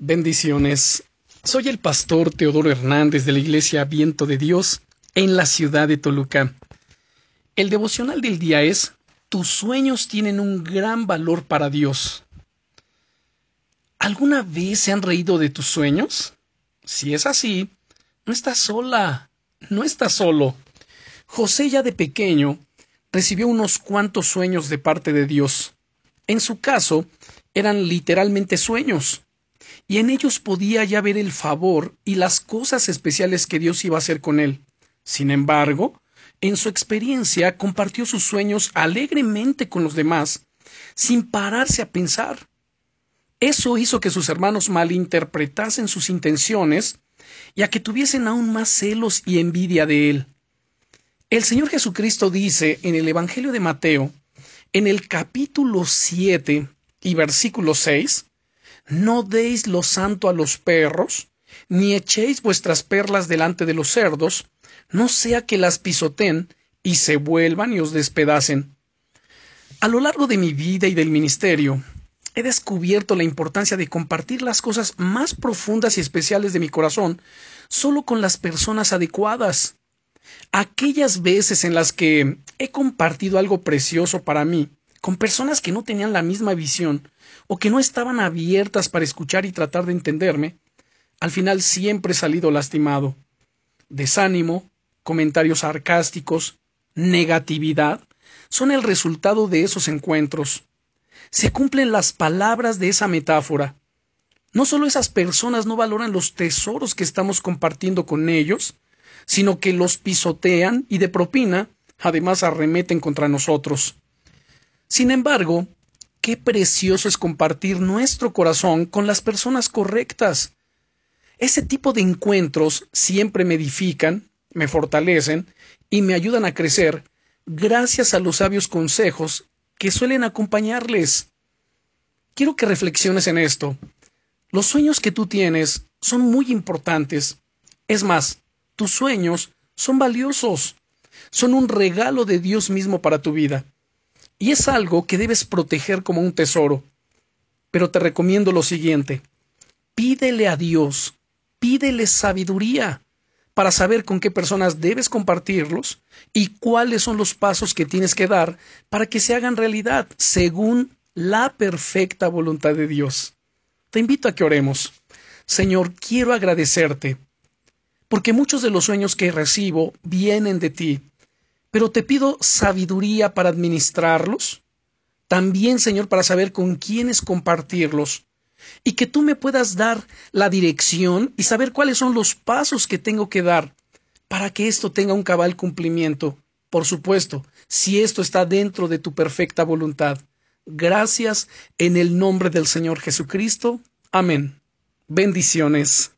Bendiciones. Soy el pastor Teodoro Hernández de la Iglesia Viento de Dios en la ciudad de Toluca. El devocional del día es Tus sueños tienen un gran valor para Dios. ¿Alguna vez se han reído de tus sueños? Si es así, no estás sola, no estás solo. José ya de pequeño recibió unos cuantos sueños de parte de Dios. En su caso, eran literalmente sueños y en ellos podía ya ver el favor y las cosas especiales que Dios iba a hacer con él. Sin embargo, en su experiencia compartió sus sueños alegremente con los demás, sin pararse a pensar. Eso hizo que sus hermanos malinterpretasen sus intenciones y a que tuviesen aún más celos y envidia de él. El Señor Jesucristo dice en el Evangelio de Mateo, en el capítulo 7 y versículo 6, no deis lo santo a los perros, ni echéis vuestras perlas delante de los cerdos, no sea que las pisoten y se vuelvan y os despedacen. A lo largo de mi vida y del ministerio, he descubierto la importancia de compartir las cosas más profundas y especiales de mi corazón solo con las personas adecuadas. Aquellas veces en las que he compartido algo precioso para mí con personas que no tenían la misma visión o que no estaban abiertas para escuchar y tratar de entenderme, al final siempre he salido lastimado. Desánimo, comentarios sarcásticos, negatividad, son el resultado de esos encuentros. Se cumplen las palabras de esa metáfora. No solo esas personas no valoran los tesoros que estamos compartiendo con ellos, sino que los pisotean y de propina, además arremeten contra nosotros. Sin embargo, qué precioso es compartir nuestro corazón con las personas correctas. Ese tipo de encuentros siempre me edifican, me fortalecen y me ayudan a crecer gracias a los sabios consejos que suelen acompañarles. Quiero que reflexiones en esto. Los sueños que tú tienes son muy importantes. Es más, tus sueños son valiosos. Son un regalo de Dios mismo para tu vida. Y es algo que debes proteger como un tesoro. Pero te recomiendo lo siguiente. Pídele a Dios, pídele sabiduría para saber con qué personas debes compartirlos y cuáles son los pasos que tienes que dar para que se hagan realidad según la perfecta voluntad de Dios. Te invito a que oremos. Señor, quiero agradecerte, porque muchos de los sueños que recibo vienen de ti pero te pido sabiduría para administrarlos, también, Señor, para saber con quiénes compartirlos, y que tú me puedas dar la dirección y saber cuáles son los pasos que tengo que dar para que esto tenga un cabal cumplimiento. Por supuesto, si esto está dentro de tu perfecta voluntad. Gracias en el nombre del Señor Jesucristo. Amén. Bendiciones.